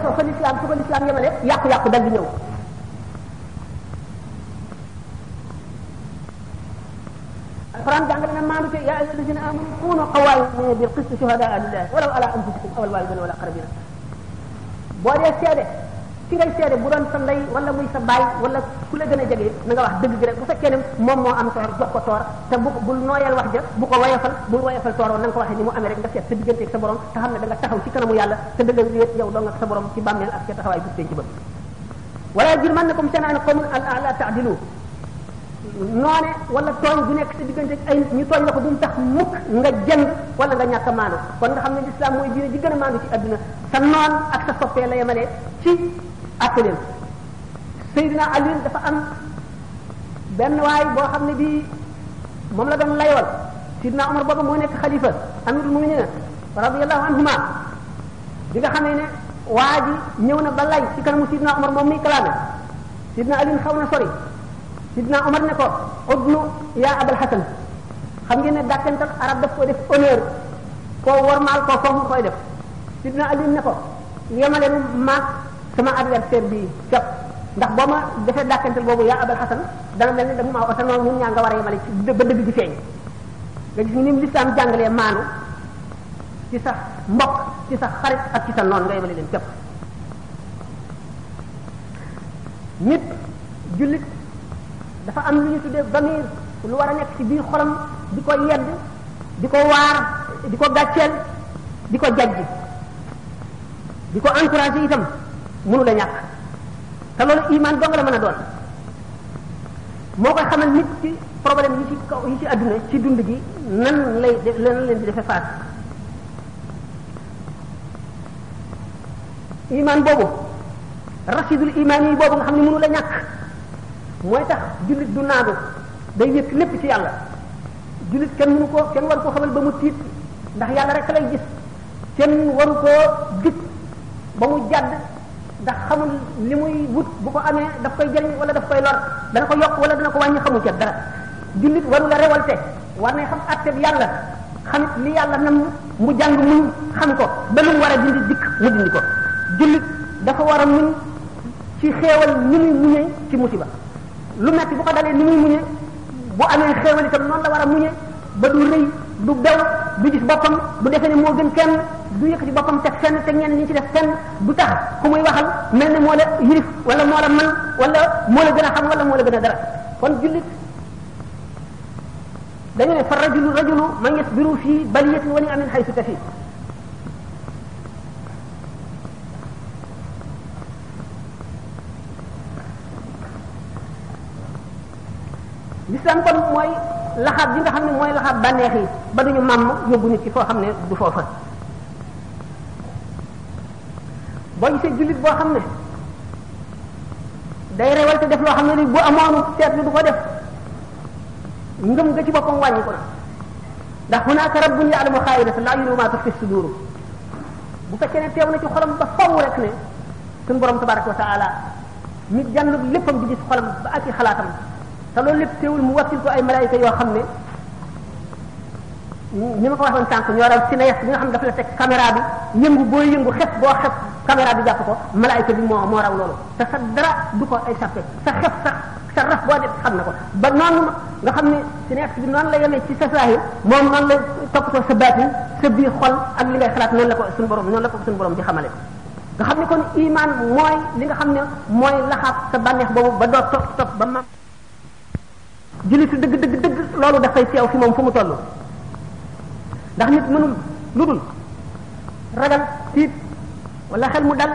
soo fa lislaam su ko lislaam yemale yàqu-yàqu dal di ñëw alquran jàngale na maandu te yaa ayyuha alladina amanu kunu qawwamina bil qisti shuhadaa lillahi walaw ala anfusikum aw alwalidina wala aqrabina boo dee seede ki ngay seede bu doon sa ndey wala muy sa baay wala ku la gën a jege na nga wax dëgg gi rek bu fekkee ne moom moo am toor jox ko toor te bu bul nooyal wax ja bu ko woyofal bul woyofal toor na nga ko waxee ni mu amee rek nga seet sa digganteeg sa borom te xam ne da nga taxaw ci kanamu yàlla te da nga wéet yow dong ak sa borom ci bàmmeel ak ca taxawaay bis penc ba wala yajrimannakum shana'an qawmin an alla ta'dilu noone wala tooñ bu nekk sa diggante ak ay nit ñu tooñ la ko bu mu tax mukk nga jëng wala nga ñàkk a maandu kon nga xam ne lislaam mooy diine ji gën a maandu ci adduna sa noon ak sa soppee la yemale ci àtte leen Seydina Ali dafa am benn waay boo xam ne bii moom la doon layool Seydina Omar booba moo nekk xalifa amirul mu'minin radiyallahu anhuma bi nga xamee ne waa ji ñëw na ba lay ci kanamu sidna Omar moom muy kalaame sidna Alioune xaw na sori sidna Omar ne ko udnu yaa abal Hasan xam ngeen ne dàkkantal arab daf ko def honneur koo wormaal koo fonk koy def sidna Alioune ne ko yemale nu maag sama adversaire bi képp ndax boo ma defee dàkkantal boobu yaa abal Hasan dana mel ni da nga maa osanoo ñun ñaa nga war a yemale ci ba dëgg gi feeñ nga gis ni lislaam jàngalee maanu ci sa mbokk ci sa xarit ak ci sa noon nga yemale leen képp nit jullit dafa am lu ñu tuddee bamir lu war a nekk ci biir xolam di ko yedd di ko waar di ko gàcceel di ko jajji di ko encouragé itam mënu la ñàkk te loolu iman dong la mën a doon moo koy xamal nit ci problème yi ci kaw yi ci àdduna ci dund gi nan lay def lan leen di defee faat iman boobu rasidul iman yi boobu nga xam ne mënu la ñàkk mooy tax jullit du naagu day yëkk lépp ci yàlla jullit kenn mënu ko kenn war ko xamal ba mu tiit ndax yàlla rek lay gis kenn waru koo dig ba mu jàdd ndax xamul li muy wut bu ko amee daf koy jëriñ wala daf koy lor dana ko yokk wala dana ko wàññi xamu ca dara jullit waru la révolté war nay xam àtte bi yàlla xam li yàlla nam mu jàng muñ xam ko ba lu mu war a dindi dikk mu dindi ko jullit dafa war a muñ ci xéewal ni muy muñee ci musiba lu metti bu ko dalee ni muy muñee bu amee xéewal itam noonu la war a muñe ba du rëy du bew du gis boppam bu defee ne moo gën kenn du yëkkati boppam teg fenn te ñenn ñi ci def fenn du tax ku muy waxal mel ne moo la yirif wala moo la man wala moo la gën a xam wala moo la gën a dara kon jullit dañu ne fa rajulu rajulu man yasbiru fii baliyatin wa ni'amin haythu tafi l'islam kon mooy laxaab bi nga xam ne mooy laxaab bànneex yi ba duñu màmm yóbbu nit ci foo xam ne du foofa boo gisee jullit boo xam ne day rewal te def loo xam ne ni bu amoonu seetlu du ko def ngëm nga ci boppam wàññi ko na ndax hunaaka rabbun ya'lamu xaa'inata al-a'yuni wa maa tuxfi suduur bu fekkee ne teew na ci xolam ba faw rek ne suñu borom tabaraka wa taala nit jànn léppam di gis xolam ba ak i xalaatam te loolu lépp teewul mu wakkil ko ay malaayika yoo xam ne ni ma ko waxoon sànq ñoo raw cinéaste bi nga xam ne dafa la teg caméra bi yëngu boo yëngu xef boo xef caméra bi jàpp ko malaayika bi moo moo raw loolu te sa dara du ko échappé sa xef sax sa raf boo def xam na ko ba noonu nga xam ne cinéaste bi noonu la yemee ci sa saahir moom noonu la toppatoo sa baatin sa biir xol ak li ngay xalaat noonu la ko suñu borom noonu la ko suñu borom di xamale nga xam ne kon iman mooy li nga xam ne mooy laxaat sa bànneex boobu ba doo topp topp ba mam jullitu dëgg dëgg dëgg loolu dafay teew fi moom fu mu toll ndax nit mënul lu dul ragal tiit wala xel mu dal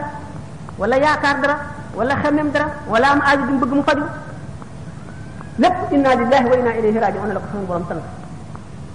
wala yaakaar dara wala xemem dara wala am aajo du bëgg mu faju lépp inna lillahi wa inna ilayhi raji'un la ko suñu borom sant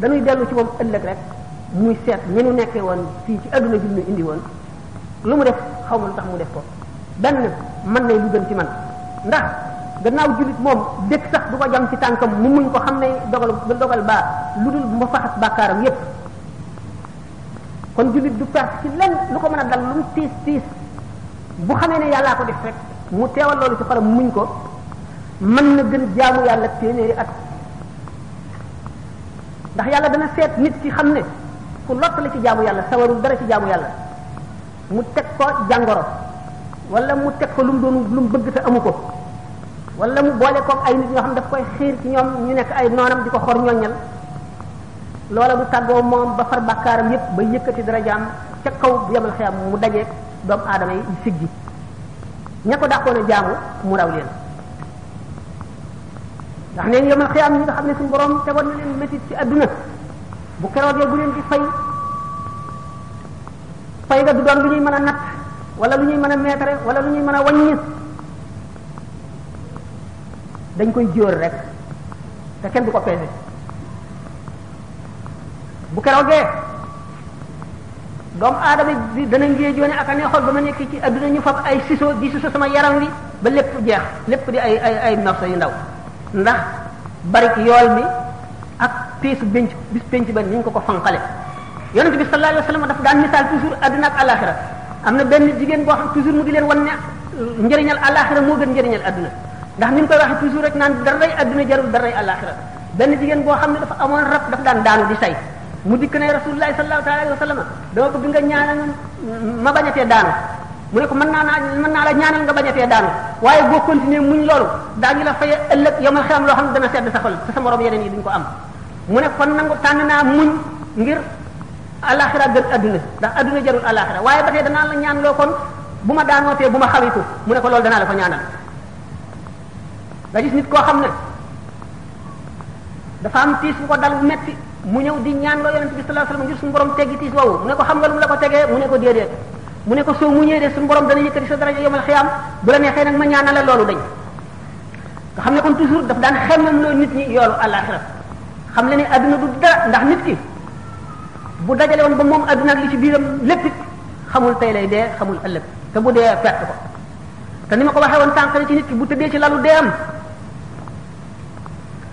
dañuy dellu ci moom ëllëg rek muy seet ñi nu nekkee woon fii ci adduna bi ñu indi woon lu mu def xaw ma lu tax mu def ko benn mën na lu gën ci man ndax gannaaw jullit moom dëkk sax du ko jam ci tànkam mu muñ ko xam ne dogal ba dogal baa lu dul ma faxas bàkkaaram yépp kon jullit du perte ci lenn lu ko mën a dal lu mu tiis tiis bu xamee ne yàllaa ko def rek mu teewal loolu ci xolam muñ ko mën na gën jaamu yàlla téeméeri at ndax yàlla dana seet nit ki xam ne ku lott la ci jaamu yàlla sawarul dara ci jaamu yàlla mu teg ko jàngoro wala mu teg ko lu mu doon lu mu bëgg te amu ko wala mu boole koog ay nit ñoo xam daf koy xiir ci ñoom ñu nekk ay noonam di ko xor ñooñal loola du tàggoo moom ba far bàkkaaram yépp ba yëkkati darajaam ca kaw bu yemal xiyam mu dajeeg doomu aadama yi siggi ña ko dàqoon a jaamu mu raw leen ndax neen yomal xiyaam ñi nga xam ne suñu borom tegoon na leen métit ci adduna bu keroogee bu leen di fay fay nga du doon lu ñuy mën a natt wala lu ñuy mën a meetare wala lu ñuy mën a wàññi dañ koy jóor rek te kenn du ko peese bu keroogee doomu aadama bi dana ngéejoo ne ak a neexoon ba ma nekk ci adduna ñu fab ay siso di siso sama yaram wi ba lépp jeex lépp di ay ay ay morceaux yu ndaw ndax barik yool mi ak peesu benc bis penc ba ni ñu ko ko fanqale yonent bi sallallahu alayhi wa sallam dafa daan misaal toujours adduna ak alaxira am na benn jigéen boo xam toujours mu di leen wan ne njëriñal alaxira moo gën njëriñal adduna ndax ni mu koy waxee toujours rek naan daray adduna jarul daray alaxira benn jigéen boo xam ne dafa amoon rab dafa daan daanu di say mu dikk ne rasulullahi sallallahu alayhi wa sallam dama bëgg nga ñaanal ma bañ a tee daanu mu ne ko mën naa naa mën naa la ñaanal nga bañ a tee daanu waaye boo continuer muñ loolu daañu la faye ëllëg yow ma xam loo xam ne dana sedd sa xol te sa morom yeneen yi duñ ko am mu ne kon nangu tànn naa muñ ngir alaxira gën adduna ndax adduna jarul alaxira waaye ba tey danaa la ñaan loo kon bu ma daanootee bu ma xawiku mu ne ko loolu danaa la ko ñaanal nga gis nit koo xam ne dafa am tiis bu ko dal bu metti mu ñëw di ñaan loo yonent bi sallallahu alayhi wasallam ngir suñu borom teggi tiis woowu mu ne ko xam nga lu mu la ko tegee mu ne ko déedéet mu ne ko soo mu ñëwee de suñu borom dana yëkkati sa daraja yomal xiyaam bu la neexee nag ma ñaanal la loolu dañ nga xam ne kon toujours daf daan xemmam loo nit ñi yoolu àllaaxira xam le ne adduna du dara ndax nit ki bu dajale woon ba moom adduna ak li ci biiram lépp it xamul tey lay dee xamul ëllëg te bu dee perte ko te ni ma ko waxee woon sànq ne ci nit ki bu tëddee ci lalu deem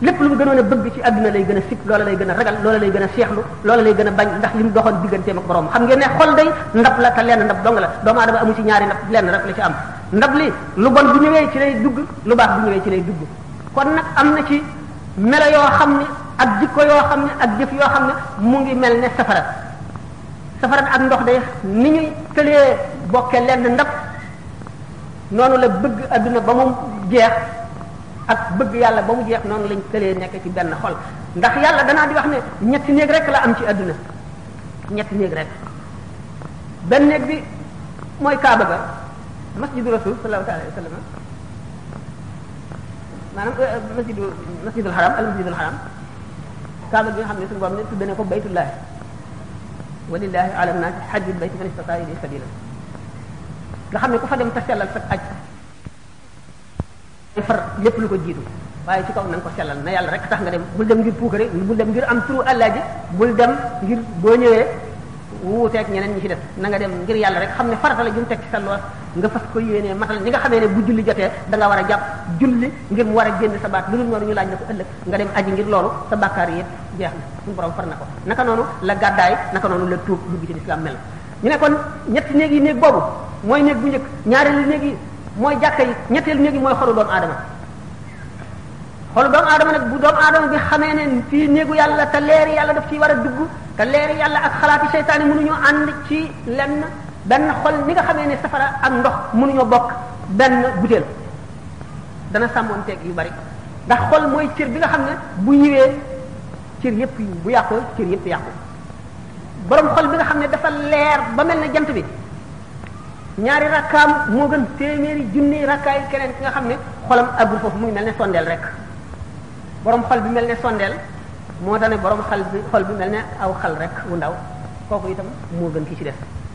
lépp lu mu gënoon a bëgg ci àdduna lay gën a sib loola lay gën a ragal loola lay gën a seexlu loola lay gën a bañ ndax li mu doxoon digganteem ak borom xam ngeen ne xol day ndab la te lenn ndab dong la doomu aadama amu ci ñaari ndab lenn rek la ci am ndab li lu bon bu ñëwee ci lay dugg lu baax bu ñëwee ci lay dugg kon nag am na ci melo yoo xam ne ak jikko yoo xam ne ak jëf yoo xam ne mu ngi mel ne safara safara ak ndox day ni ñuy tëlee bokke lenn ndab noonu la bëgg adduna ba mu jeex ak bëgg yàlla ba mu jeex noonu lañ tëlee nekk ci benn xol ndax yàlla danaa di wax ne ñetti néeg rek la am ci adduna ñetti néeg rek benn néeg bi mooy kaaba ga masjidu rasul sallallahu taala alayhi wa sallam maanaam masjidu masjidul haram al masjidul haram kaaba gi nga xam ne suñu borom ne tudde ne ko baytullahi walillahi ala nnaasi hajjul bayti man istataa ilayhi sabila nga xam ne ku fa dem te sellal sa aj far lépp lu ko jiitu waaye ci kaw na nga ko sellal na yàlla rek tax nga dem bul dem ngir puukare bul dem ngir am turu àllaaji bul dem ngir boo ñëwee wuuteeg ñeneen ñi ci def na nga dem ngir yàlla rek xam ne farata la jum teg ci sa loos nga fas ko yéenee matal ñi nga xamee ne bu julli jotee da nga war a jàpp julli ngir mu war a génn sa baat lu dul noonu ñu laaj la ko ëllëg nga dem aji ngir loolu sa bàkkaar yëpp jeex na suñu borom far na ko naka noonu la gàddaay naka noonu la tuub dugg ci lislaam mel ñu ne kon ñetti néeg yi néeg boobu mooy néeg bu njëkk ñaareelu néeg yi mooy jàkka yi ñetteelu néeg yi mooy xolu doomu aadama xolu doomu aadama nag bu doomu aadama bi xamee ne fii néegu yàlla te leeri yàlla daf ciy war a dugg te leeri yàlla ak xalaati seytaan yi mënuñoo ànd ci lenn benn xol ni nga xamee ne safara ak ndox mënuñoo bokk benn butéel dana sàmmoon teeg yu bari ndax xol mooy cër bi nga xam ne bu yiwee cër yépp yiw bu yàqoo cër yépp yàqu borom xol bi nga xam ne dafa leer ba mel ne jant bi ñaari rakkaam moo gën téeméeri junni rakkaay keneen ki nga xam ne xolam agul foofu muy mel ne sondeel rek borom xol bi mel ne sondeel moo tax ne borom xal bi xol bi mel ne aw xal rek wu ndaw kooku itam moo gën ki ci def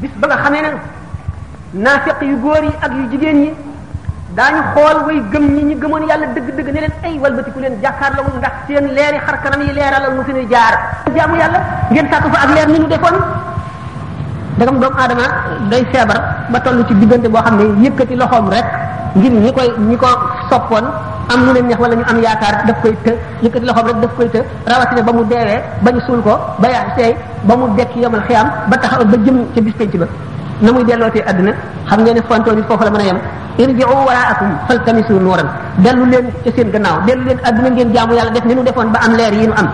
bis ba nga xamee ne naafiq yu góor yi ak yu jigéen yi daañu xool way gëm ñi ñi gëmoon yàlla dëgg-dëgg ne leen ay walbatiku leen jàkkaarloo ndax seen leeri xar kanam yi leeralal nu fi nuy jaar jaamu yàlla ngeen sàkk fa ak leer ni ñu defoon dagam doomu aadama day feebar ba toll ci diggante boo xam ne yëkkati loxoom rek ngir ñi koy ñi ko soppoon am lu leen neex wala ñu am yaakaar daf koy të yëkkati loxoom rek daf koy të rawatina ba mu deewee ba ñu suul ko ba yaa seey ba mu dekk yomal xiyaam ba taxaw ba jëm ca bis penc ba na muy dellootee àdduna xam ngeen ne fontoo nit foofu la mën a yem irji'u waraakum faltamisu nuuran dellu leen ca seen gannaaw dellu leen àdduna ngeen jaamu yàlla def ni nu defoon ba am leer yi nu am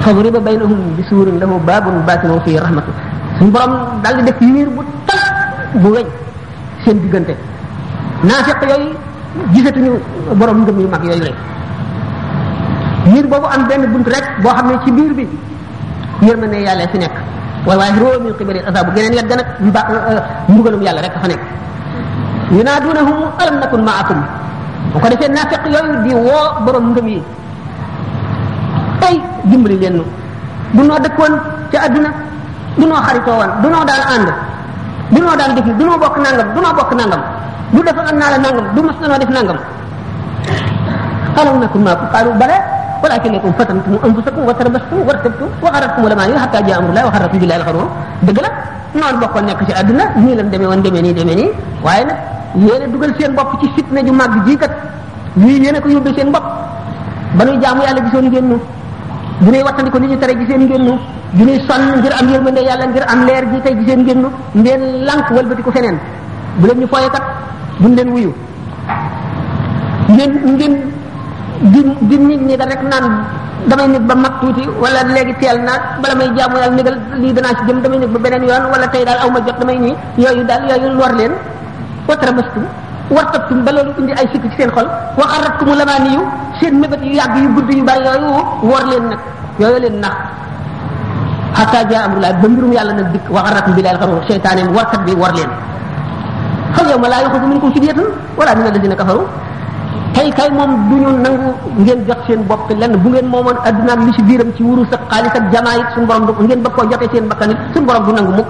fadriba baynahum bi suurin lahu baabun baatinuhu fiihi rahmatu suñu borom daal di def miir bu tas bu weñ seen diggante naafiq yooyu gisatuñu borom ngëm yu mag yooyu rek miir boobu am benn bunt rek boo xam ne ci biir bi yërmande yàlla fi nekk waaye waaye roo min qibali azabu geneen yàgg nag mba mbugalum yàlla rek fa nekk yunaadunahum alam nakun maakum bu ko defee naafiq yooyu di woo borom ngëm yi tey dimbali leen nu bu noo dëkkoon ci àdduna du noo xaritoo woon du noo daan ànd du noo daan def du noo bokk nangam du noo bokk nangam du defa am naa la nangam du mas na noo def nangam alam nakum maakum qaalu bala walakinakum fatantum anfusakum wa tarabastum wa rtabtum wa gharratkum al-amaaniyyu hattaa jaa amru llaahi wa gharrakum billaahi al-gharuur dëgg la noonu bokkoon nekk ci àdduna nii lam demee woon demee nii demee nii waaye nag yéen a dugal seen bopp ci fitna ju màgg ji kat lii yéen a ko yóbbee seen bopp ba nuy jaamu yàlla gisoon ngeen nu bu nuy wattandi ko li ñu tere giseen ngeen nu bu nuy sonn ngir am yërmande yàlla ngir am leer ji tey giseen ngeen nu ngeen lànk walbati ko feneen bu leen ñu fooye kat duñ leen wuyu ngeen ngeen di di nit ñi da rek naan damay nit ba mag tuuti wala léegi teel na bala may jaamu yàlla négal lii danaa ci jëm damay nit ba beneen yoon wala tey daal aw ma jot damay nii yooyu daal yooyu lor leen wa tarabastum wartabtum ba loolu indi ay sikk ci seen xol wa xarratkumu lamaani yu seen mébét yu yàgg yu gudd yu bari yooyu wor leen nag yooyu leen nax xataa jaa amrullah ba mbirum yàlla nag dikk wa xarrakum billahi alxaruur seytaane warkat bi wor leen fal yawma laa yuxazu minkum fidyatun wala min alladina kafaru tey kay moom du ñu nangu ngeen jot seen bopp lenn bu ngeen moomoon adduna ak li ci biiram ci wurus ak xaalis ak jamaa it suñu borom du ngeen bëgg koo jotee seen bakkan it suñu borom du nangu mukk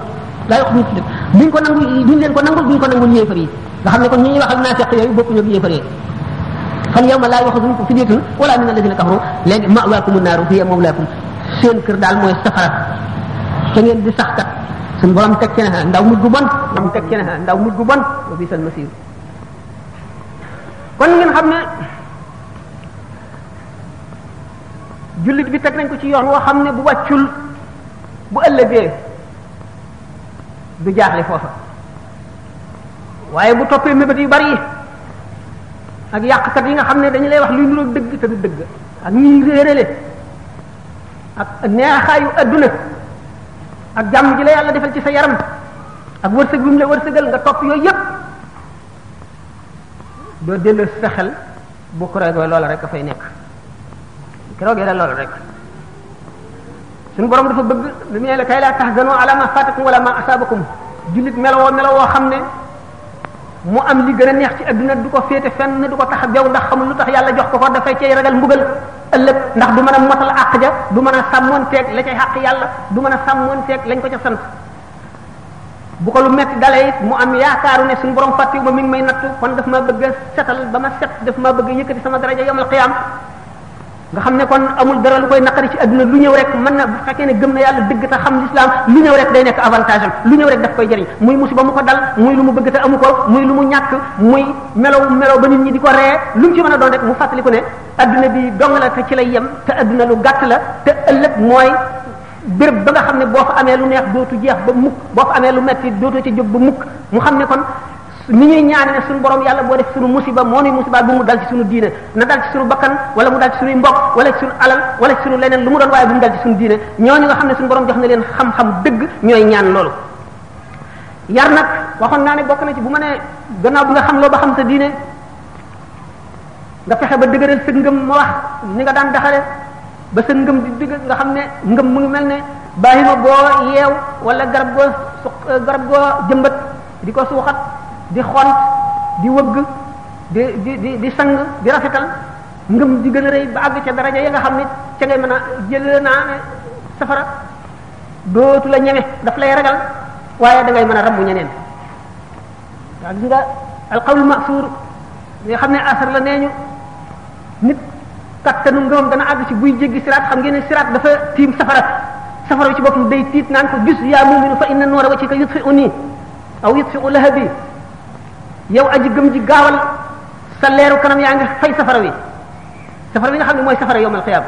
laa yox ñu tudd duñ ko nangu duñ leen ko nangul duñ ko nangul yéefar yi nga xam ne kon ñi ñuy waxal naa fekk yooyu bokkuñu ak yéefar yi fan yow ma laa yoxu duñ ko fideetun wala min alladina kafaru léegi mawaakumu naaru hiya mawlaakum seen kër daal mooy safara te ngeen di sax kat suñu borom teg ci ne ndaw mujj gu bon borom teg ci ne ndaw mujj gu bon wa bisal masir kon ngeen xam ne jullit bi teg nañ ko ci yoon woo xam ne bu wàccul bu ëllëgee du jaaxle foofa waaye bu toppee mébét yu bari yi ak yàqkat yi nga xam ne dañu lay wax luy niroog dëgg te du dëgg ak ñiy réerale ak neexaayu adduna ak jàmm ji la yàlla defal ci sa yaram ak wërsëg bi mu la wërsëgal nga topp yooyu yépp doo delloo si sa xel bu keroogee loola rek a fay nekk bu keroogee daal loola rek suñu borom dafa bëgg lu mu ne la kay laa tahzanu ala ma fatakum wala ma asabakum jullit melowoo melowoo xam ne mu am li gën a neex ci adduna du ko féete fenn du ko tax a bew ndax xamul lu tax yàlla jox ko ko dafay cay ragal mbugal ëllëg ndax du mën a motal àq ja du mën a sàmmoonteeg la cay xàq yàlla du mën a sàmmoonteeg lañ ko ca sant bu ko lu metti dalee it mu am yaakaaru ne suñu borom fàttiwu ma mi ngi may nattu kon daf ma bëgg a setal ba ma set daf ma bëgg a yëkkati sama daraja yomal xiyaam nga xam ne kon amul dara lu koy naqari ci àdduna lu ñëw rek mën na bu fekkee ne gëm na yàlla dëgg te xam l'islam lu ñëw rek day nekk avantage am lu ñëw rek daf koy jëriñ muy musiba mu ko dal muy lu mu bëgg te amu ko muy lu mu ñàkk muy melow melow ba nit ñi di ko ree lu mu ci mën a doon rek mu fàttaliku ne àdduna bi dong la te ci lay yem te àdduna lu gàtt la te ëllëg mooy béréb ba nga xam ne boo fa amee lu neex dootu jeex ba mukk boo fa amee lu metti dootoo ca jóg ba mukk mu xam ne kon ni ñuy ñaane ne suñu borom yàlla boo def suñu musiba moo nuy musiba bu mu dal ci suñu diine na dal ci suñu bakkan wala mu dal ci suñuy mbokk wala ci suñu alal wala ci suñu leneen lu mu doon waaye bu mu dal ci suñu diine ñooñu nga xam ne suñu borom jox na leen xam-xam dëgg ñooy ñaan loolu yar nag waxoon naa ne bokk na ci bu ma nee gannaaw bi nga xam loo ba xam sa diine nga fexe ba dëgëral sa ngëm ma wax ni nga daan daxale ba sa ngëm di dëgg nga xam ne ngëm mu ngi mel ne bàyyima boo yeew wala garab goo su garab goo jëmbat di ko suuxat di xont di wëgg di di di di sang di rafetal ngëm di gën a rëy ba àgg ca daraja ya nga xam ne ca ngay mën a jëlee naa ne safara dootu la ñeme daf lay ragal waaye da ngay mën a rambu ñeneen waaw gis nga alqawlu masuur nga xam ne asar la nee ñu nit kattanu ngëmam dana àgg ci buy jéggi siraat xam ngeen ne siraat dafa tiim safara safara ci boppam day tiit naan ko gis yaa muminu fa inna noora wacci ka yutfi u nii aw yutfi u lahabi yow aji gëm ji gaawal sa leeru kanam yaa ngi fay safara wi safara wi nga xam ne mooy safara yowmal xiyaama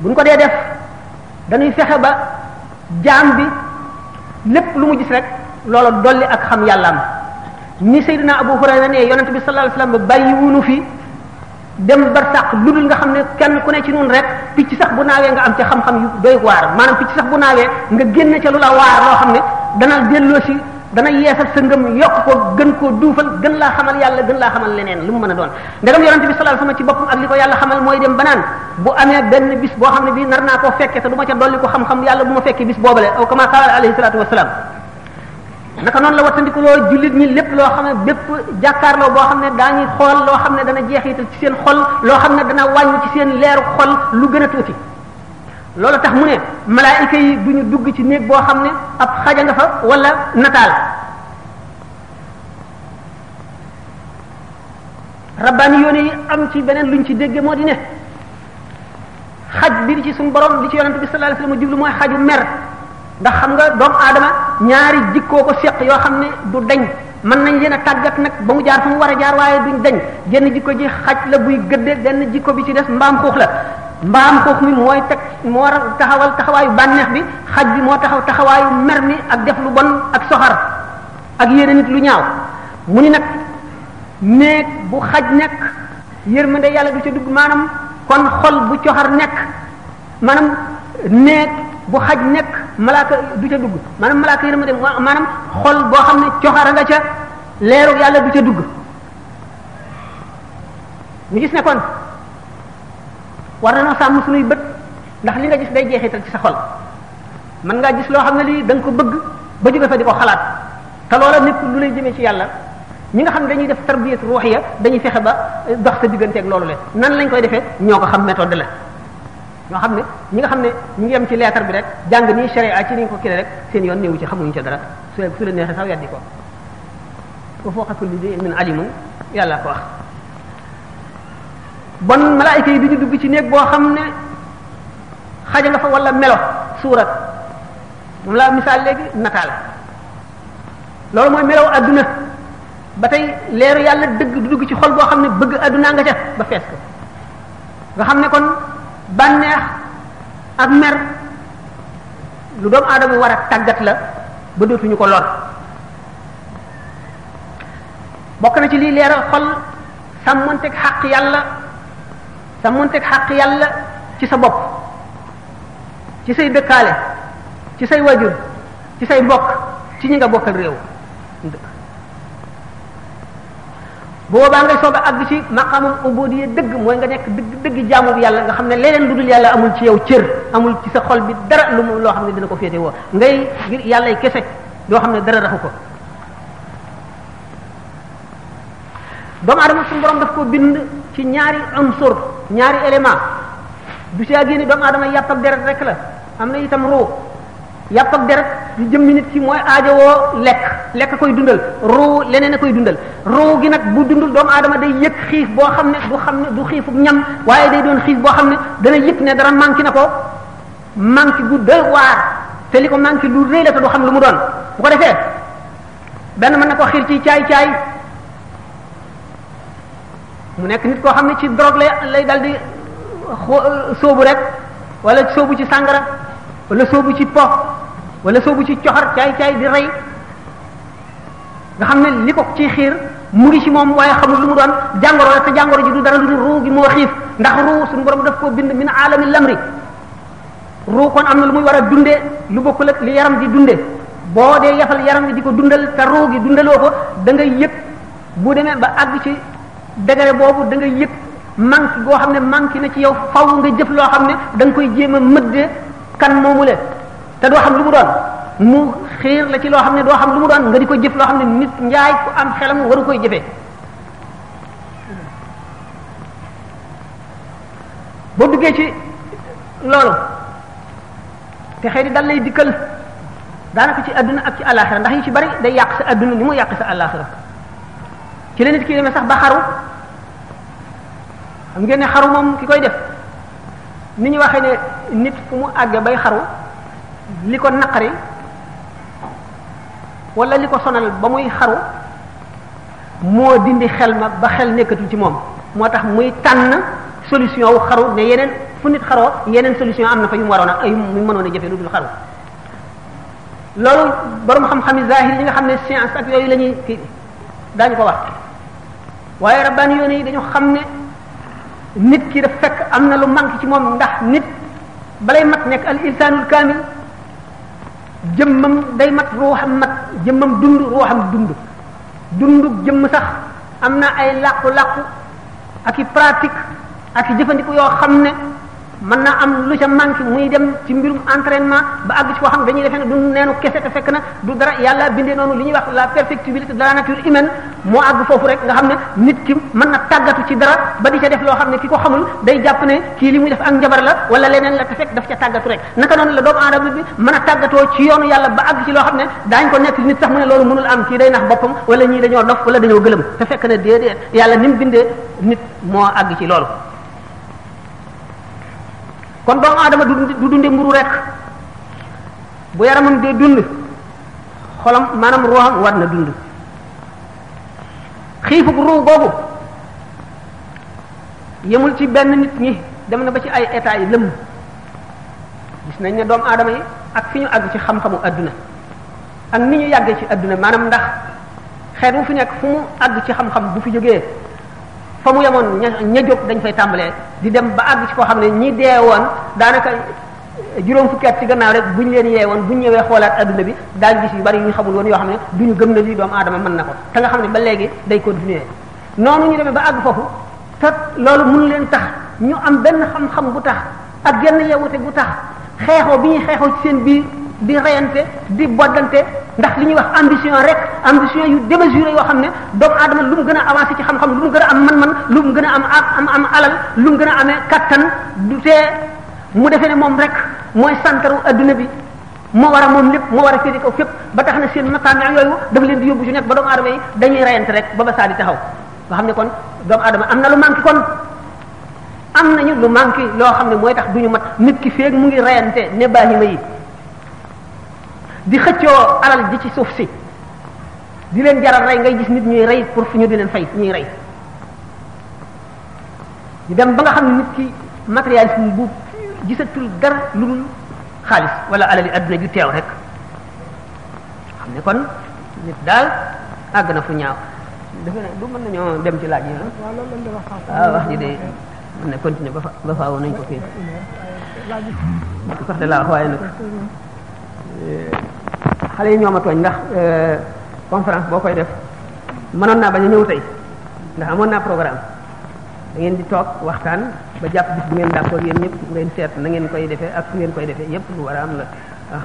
buñ ko dee def dañuy fexe ba jaam bi lépp lu mu gis rek loola dolli ak xam yàllaam ni Seydina Abu Hurayra ne yonent bi sallallahu alayhi wasallam bàyyi wunu fi dem barsàq lu dul nga xam ne kenn ku ne ci noonu rek picc sax bu naawee nga am ca xam-xam yu doy waar maanaam picc sax bu naawee nga génne ca lu la waar loo xam ne dana delloo si dana yeesal sa ngëm yokk ko gën koo duufal gën laa xamal yàlla gën laa xamal leneen lu mu mën a doon ndegam yonente bi sallallahu alayhi wasallam ci boppam ak li ko yàlla xamal mooy dem banaan bu amee benn bis boo xam ne bii nar naa koo fekke te du ma ca dolli ko xam-xam yàlla bu ma fekkee bis boobale aw kama qaala alayhi salatu wasalaam naka noonu la wattandiku loo jullit ñi lépp loo xam ne bépp jàkkaarloo boo xam ne daañuy xool loo xam ne dana jeexital ci seen xol loo xam ne dana wàññi ci seen leeru xol lu gën a tuuti loolu tax mu ne malaayika yi du ñu dugg ci néeg boo xam ne ab xaja nga fa wala nataal rabbaani yoone yi am ci beneen luñ ci dégge moo di ne xaj bi di ci suñu borom li ci yonent bi sallallahu alayhi wasallam jublu mooy xaju mer ndax xam nga doomu aadama ñaari jikkoo ko seq yoo xam ne du dañ mën nañ leen a tàggat nag ba mu jaar fa mu war a jaar waaye duñ dañ jenn jikko ji xaj la buy gëdde benn jikko bi ci des mbaam xuux la mbaam xuux mi mooy teg moo taxawal taxawaayu bànneex bi xaj bi moo taxaw taxawaayu mer mi ak def lu bon ak soxar ak yéene nit lu ñaaw mu ni nag néeg bu xaj nekk yërmande yàlla du ca dugg maanaam kon xol bu coxar nekk maanaam néeg bu xaj nekk malaaka du ca dugg maanaam malaaka yërmande maanaam xol boo xam ne coxar a nga ca leerug yàlla du ca dugg ñu gis ne kon war na noo sàmm suñuy bët ndax li nga gis day jeexital ci sa xol mën ngaa gis loo xam ne lii da nga ko bëgg ba jóge fa di ko xalaat te loola nekk lu lay jëmee ci yàlla ñi nga xam ne dañuy def tarbiyat ruuxiya dañuy fexe ba dox sa digganteeg loolu le nan lañ koy defee ñoo ko xam méthode la ñoo xam ne ñi nga xam ne ñu ngi yem ci leetar bi rek jàng nii sharia ci niñ ko kile rek seen yoon néewu ci xamuñu ci dara su su la neexee sax weddi ko ko foo xatul li di min alimun yàlla ko wax bon malaayika yi duñu dugg ci néeg boo xam ne xaja nga fa wala melo suurat moom laa misaal léegi nataal loolu mooy melow adduna ba tey leeru yàlla dëgg du dugg ci xol boo xam ne bëgg addunaa nga ca ba fees ko nga xam ne kon bànneex ak mer lu doomu aadama war a tàggat la ba dootuñu ko lor bokk na ci lii leeral xol sàmmanteeg xàq yàlla sàmmonteeg xaq yàlla ci sa bopp ci say dëkkaale ci say wajur ci say mbokk ci ñi nga bokkal réew boobaa ngay soog a àgg ci maqaamum ubudiyya dëgg mooy nga nekk dëgg dëgg jaamu bi yàlla nga xam ne leneen lu dul yàlla amul ci yow cër amul ci sa xol bi dara lu mu loo xam ne dina ko féete woo ngay ngir yàllay kese loo xam ne dara raxu ko doomu aadama suñu borom daf ko bind ci ñaari unsur ñaari élément du ci ak yéen doomu aadama yàpp ak deret rek la am na itam ruu yàpp ak deret di jëmmi nit ki mooy aajowoo lekk lekk koy dundal ruu leneen a koy dundal ruu gi nag bu dundul doomu aadama day yëg xiif boo xam ne du xam ne du xiifu ñam waaye day doon xiif boo xam ne dana yëg ne dara manqué na ko manqué gu doy waar te li ko manqué lu rëy la te du xam lu mu doon bu ko defee benn mën na ko xiir ci caay caay mu nekk nit koo xam ne ci drogue lay lay dal di sóobu rek wala sóobu ci sàngara wala sóobu ci po wala sóobu ci coxar caay caay di rey nga xam ne li ko ci xiir mu ngi ci moom waaye xamul lu mu doon jàngoro la te jàngoro ji du dara lu dul ruu gi moo xiif ndax ruu suñu borom daf koo bind min aalami lamri ruu kon am na lu muy war a dunde lu bokkul ak li yaram di dunde boo dee yafal yaram bi di ko dundal te ruu gi dundaloo ko da ngay yëg bu demee ba àgg ci degré boobu da ngay yëg manque goo xam ne manque na ci yow faw nga jëf loo xam ne da nga koy jéem a mëdde kan moomu le te doo xam lu mu doon mu xiir la ci loo xam ne doo xam lu mu doon nga di ko jëf loo xam ne nit njaay ku am xelam waru koy jëfee boo duggee ci loolu te xëy di dal lay dikkal daanaka ci àdduna ak ci àllaaxira ndax yi ci bari day yàq sa àdduna ni mu yàq sa àllaaxira ci la nit ki demee sax ba xaru xam ngeen ne xaru moom ki koy def ni ñu waxee ne nit fu mu àggee bay xaru li ko naqari wala li ko sonal ba muy xaru moo dindi xel ma ba xel nekkatul ci moom moo tax muy tànn solution wu xaru ne yeneen fu nit xaroo yeneen solution am na fa yu mu waroon a yu mu mënoon a jëfe lu dul xaru loolu borom xam-xami zahir yi nga xam ne science ak yooyu la ñuy kii daañu ko wax waaye rabbaani yoon yi dañu xam ne nit ki daf fekk am na lu manque ci moom ndax nit balay mat nekk al insaanul kaamil jëmmam day mat ruuxam mat jëmmam dund ruuxam dund dundug jëmm sax am na ay làqu-làqu ak i pratique ak i jëfandiku yoo xam ne mën na am lu ca manqué muy dem ci mbirum entraînement ba àgg ci koo xam dañuy defee ne du neenu kese te fekk na du dara yàlla bindee noonu li ñuy wax la perfectibilité de la nature humaine moo àgg foofu rek nga xam ne nit ki mën na tàggatu ci dara ba di ca def loo xam ne ki ko xamul day jàpp ne kii li muy def ak njabar la wala leneen la te fekk daf ca tàggatu rek naka noonu la doomu aadama bi mën a tàggatoo ci yoonu yàlla ba àgg ci loo xam ne daañ ko nekk nit sax mu ne loolu mënul am kii day nax boppam wala ñii dañoo dof wala dañoo gëlëm te fekk na déedéet yàlla ni mu bindee nit moo àgg ci loolu kon doomu aadama du du dunde mburu rek bu yaramam dee dund xolam maanaam ruuxam war na dund xiifuk ruu googu yemul ci benn nit ñi dem na ba ci ay état yi lëmm gis nañ ne doomu aadama yi ak fi ñu àgg ci xam-xamu adduna ak ni ñu yàggee ci adduna maanaam ndax xeet wu fi nekk fu mu àgg ci xam-xam bu fi jógee fa mu yemoon ña ña jóg dañ fay tàmbalee di dem ba àgg ci koo xam ne ñi dee woon daanaka juróom fukki at ci gannaaw rek bu ñu leen yee woon bu ñu ñëwee xoolaat adduna bi daal gis yu bari yu ñu xamul woon yoo xam ne du ñu gëm na lii doomu aadama mën na ko te nga xam ne ba léegi day continuer noonu ñu demee ba àgg foofu fekk loolu mënu leen tax ñu am benn xam-xam bu tax ak genn yewute bu tax xeexoo bi ñuy xeexoo ci seen biir di reyante di boddante ndax li ñuy wax ambition rek ambition yu démesuré yoo xam ne doomu aadama lu mu gën a avancé ci xam-xam lu mu gën a am man-man lu mu gën a am am am alal lu mu gën a amee kattan du tee mu defee ne moom rek mooy santaru adduna bi moo war a moom lépp moo war a féete kaw fépp ba tax na seen maqaam yooyu daf leen di yóbbu ci nekk ba doomu aadama yi dañuy reyante rek ba ba saa di taxaw nga xam ne kon doomu aadama am na lu manqué kon am nañu lu manqué loo xam ne mooy tax duñu mat nit ki feeg mu ngi reyante ne baahima yi di xëccoo alal ji ci suuf si di leen jaral rey ngay gis nit ñuy rey pour fu ñu di leen fay ñuy rey ñu dem ba nga xam ne nit ki matérialisme bu gisatul dara lu dul xaalis wala alali adduna ju teew rek xam ne kon nit daal àgg na fu ñaaw defe na du mën nañoo dem ci laaj yi ah. waaw loolu lañ doon wax sax. waaw wax ji de mën na continuer ba fa ba faaw nañ ko kii. laaj yi. sax de laa wax waaye nag xale yi ñoo ma tooñ ndax conférence boo koy def mënoon naa bañ a ñëw tey ndax amoon naa programme da ngeen di toog waxtaan ba jàpp bis bu ngeen d'accord yéen ñëpp ngeen seet na ngeen koy defee ak fu ngeen koy defee yépp lu war a am la ah.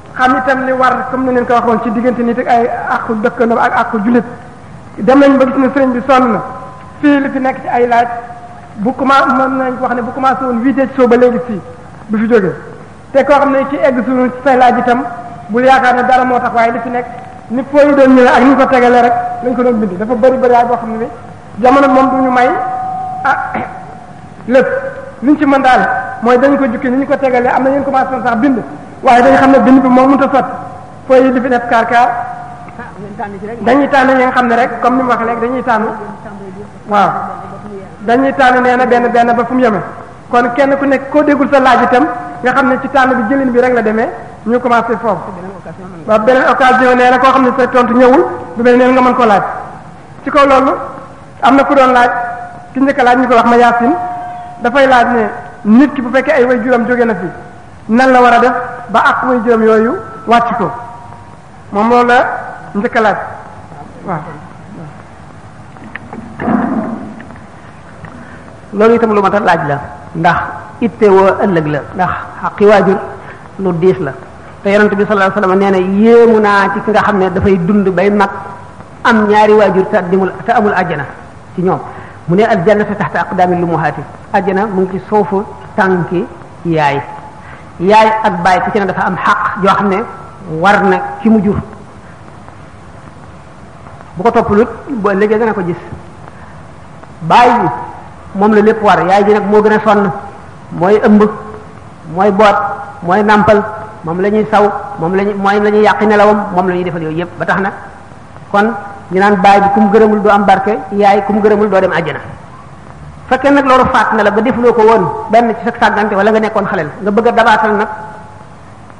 xam itam li war comme ni leen ko waxoon ci diggante nit ak ay àqu dëkkandoo ak àqu jullit dem nañ ba gis ne sëriñ bi sonn na fii li fi nekk ci ay laaj bu commencé mën nañ ko wax ne bu commencé woon huit heures soo ba léegi fii bu fi jógee te koo xam ne ci egg suñu ci say laaj itam bul yaakaar ne dara moo tax waaye li fi nekk ni foo ñu doon ñëwee ak ni ko tegalee rek lañ ko doon bind dafa bëri bëri boo xam ne bi jamono moom du ñu may ah lépp liñ ci mën daal mooy dañ ko jukki ni ñu ko tegalee am na ñu commencé woon sax bind waaye dañ xam ne bind bi moom mënut a sot fooy yi di fi def kaar kaar dañuy tànn ñi nga xam ne rek comme ni mu wax léegi dañuy tànn waaw dañuy tànn nee na benn benn ba fu mu yeme kon kenn ku nekk koo déggul sa laaj itam nga xam ne ci tànn bi jëlin bi rek la demee ñu commencé foofu ba beneen occasion nee na koo xam ne sa tontu ñëwul bu mel neen nga mën ko laaj ci kaw loolu am na ku doon laaj ki njëkk a laaj ñu ko wax ma yaasin dafay laaj ne nit ki bu fekkee ay way juróom jóge na fi nan la war a def ba ak way juróom yooyu wàcc ko moom loolu la njëkk a laaj waaw loolu itam lu ma tax laaj la ndax itte woo ëllëg la ndax xaqi waajur lu diis la te yonent bi sallallahu alayhi wasallam nee na yéemu naa ci ki nga xam ne dafay dund bay mag am ñaari waajur te dimul te amul àjjana ci ñoom mu ne aljannatu taxta aqdaami lumuhaati àjjana mu ngi ci suufu tànki yaay yaay ak baay ku ci ne dafa am xaq yoo xam ne war na ki mu jur bu ko toppalut bu ëllëgee dana ko gis baay bi moom la lépp war yaay ji nag moo gën a sonn mooy ëmb mooy boot mooy nàmpal moom la ñuy saw moom la ñuy mooy la ñuy yàqi nelawam moom la ñuy defal yooyu yëpp ba tax na kon ñu naan baay bi ku mu gërëmul doo am barke yaay ku mu gërëmul doo dem àjjana fekkee nag loolu faat na la ba defuloo ko woon benn ci sa sàggante wala nga nekkoon xalel nga bëgg a dabaatal nag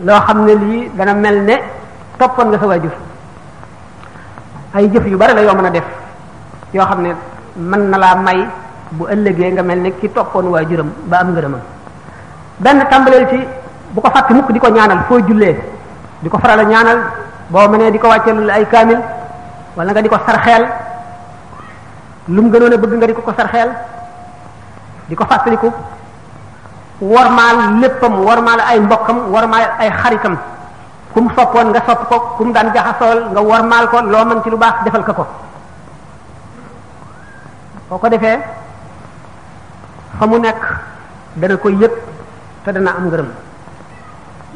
loo xam ne lii dana mel ne toppoon nga sa waajur ay jëf yu bari la yoo mën a def yoo xam ne mën na laa may bu ëllëgee nga mel ne ki toppoon waajuram ba am ngërëmam benn tàmbaleel ci bu ko fàtte mukk di ko ñaanal foo jullee di ko faral a ñaanal boo mënee di ko wàcceelul ay kaamil wala nga di ko sarxeel lu mu gënoon a bëgg nga di ko ko sarxeel di ko fàttaliku warmaal léppam warmaal ay mbokkam warmaal ay xaritam ku mu soppoon nga sopp ko ku mu daan jaxasool nga warmaal ko loo mën ci lu baax defal ko ko boo ko defee fa mu nekk dana ko yëg te dana am ngërëm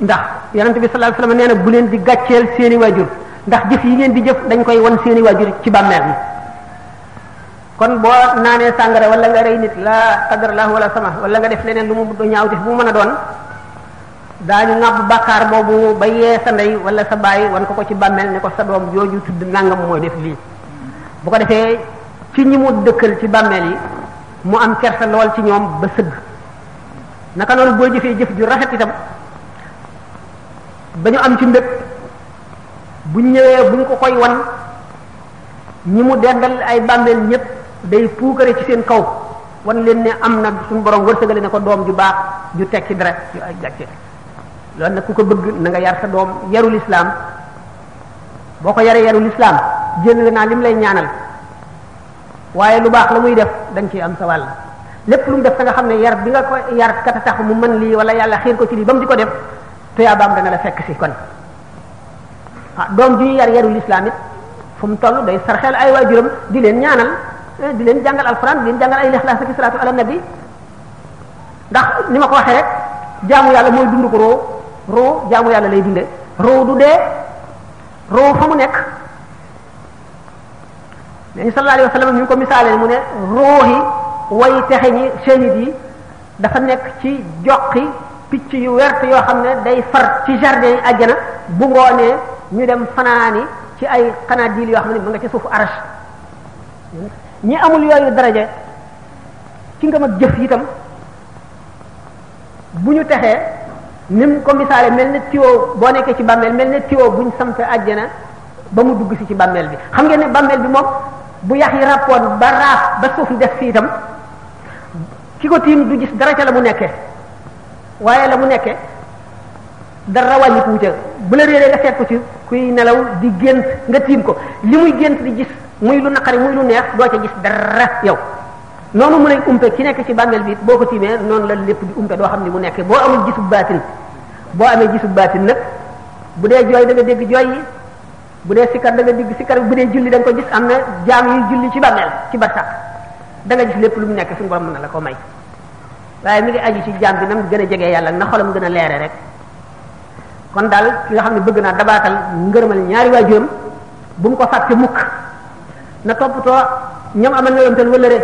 ndax yonente bi sallallahu alayhi wasallam nee na bu leen di gàcceel seeni waajur ndax jëf yi ngeen di jëf dañ koy wan seeni waajur ci bàmmeel mi kon boo naanee sàngara wala nga rey nit la qadar la wala sama wala nga def leneen lu mu ñaaw def bu mu mën a doon daañu ŋàbb bàkkaar boobu ba yee sa ndey wala sa baay wan ko ko ci bàmmeel ne ko sa doom jooju tudd nangam moo def lii bu ko defee ci ñi mu dëkkal ci bàmmeel yi mu am kersa lool ci ñoom ba sëgg naka noonu boo jëfee jëf ju rafet itam ba ñu am ci mbëgg bu ñëwee bu ñu ko koy wan ñi mu dendal ay bàmmeel ñépp day puukare ci seen kaw wan leen ne am na suñu borom wërsëgale ne ko doom ju baax ju tekki dara ju ay gàcce loolu nag ku ko bëgg na nga yar sa doom yaru lislaam boo ko yaree yaru lislaam jël naa lim lay ñaanal waaye lu baax la muy def da nga ciy am sa wàll lépp lu mu def da nga xam ne yar bi nga ko yar kat a tax mu mën lii wala yàlla xiir ko ci lii ba mu di ko def tuyaabaam dana la fekk si kon ah doom ju yar yaru lislaam it fu mu toll day sarxeel ay waajuram di leen ñaanal eh, di leen jàngal alxuraan di leen jàngal ay lixlaas ak salaatu ala nabi ndax ni ma ko waxee rek jaamu yàlla mooy dund ko roo roo jaamu yàlla lay dunde roo du dee roo fa mu nekk nañu sallallahu alayhi wa sallam ñu ko misaalee mu ne roohi way texe ñi shahid yi dafa nekk ci joqi picc yu wert yoo xam ne day far ci jardin yi àjjana bu ngoonee ñu dem fanaani ci ay xanaadiil yoo xam ne mu nga ci suufu arash ñi amul yooyu daraja ci ngëm ak jëf itam bu ñu texee ni mu ko misaale mel ne tiwo boo nekkee ci bàmmeel mel ne tiwo buñ sampe àjjana ba mu dugg si ci bàmmeel bi xam ngeen ne bàmmeel bi moom bu yax yi ràppoon ba raaf ba suuf def fii itam ki ko tiim du gis dara ca la mu nekke waaye la mu nekke dara wàññi ko wuute bu la réeree nga seet ko ci kuy nelaw di gént nga tiim ko li muy gént di gis muy lu naqari muy lu neex doo ca gis dara yow noonu mu lay umpe ki nekk ci bàmmeel bi boo ko tiimee noonu la lépp di umpe doo xam ni mu nekkee boo amul gisub baatin boo amee gisub baatin nag bu dee jooy da nga dégg jooy yi bu dee sikar da nga digg sikar bu dee julli da nga ko gis am na jaam yuy julli ci bàmmeel ci barsàq da nga gis lépp lu mu nekk suñu borom mën na la ko may waaye mi ngi aju ci jaam bi na mu gën a jegee yàlla na xolam gën a leere rek kon daal ki nga xam ne bëgg naa dabaatal ngërëmal ñaari waajuram bu mu ko fàtte mukk na toppatoo ñoom amal na yoon tan wala rek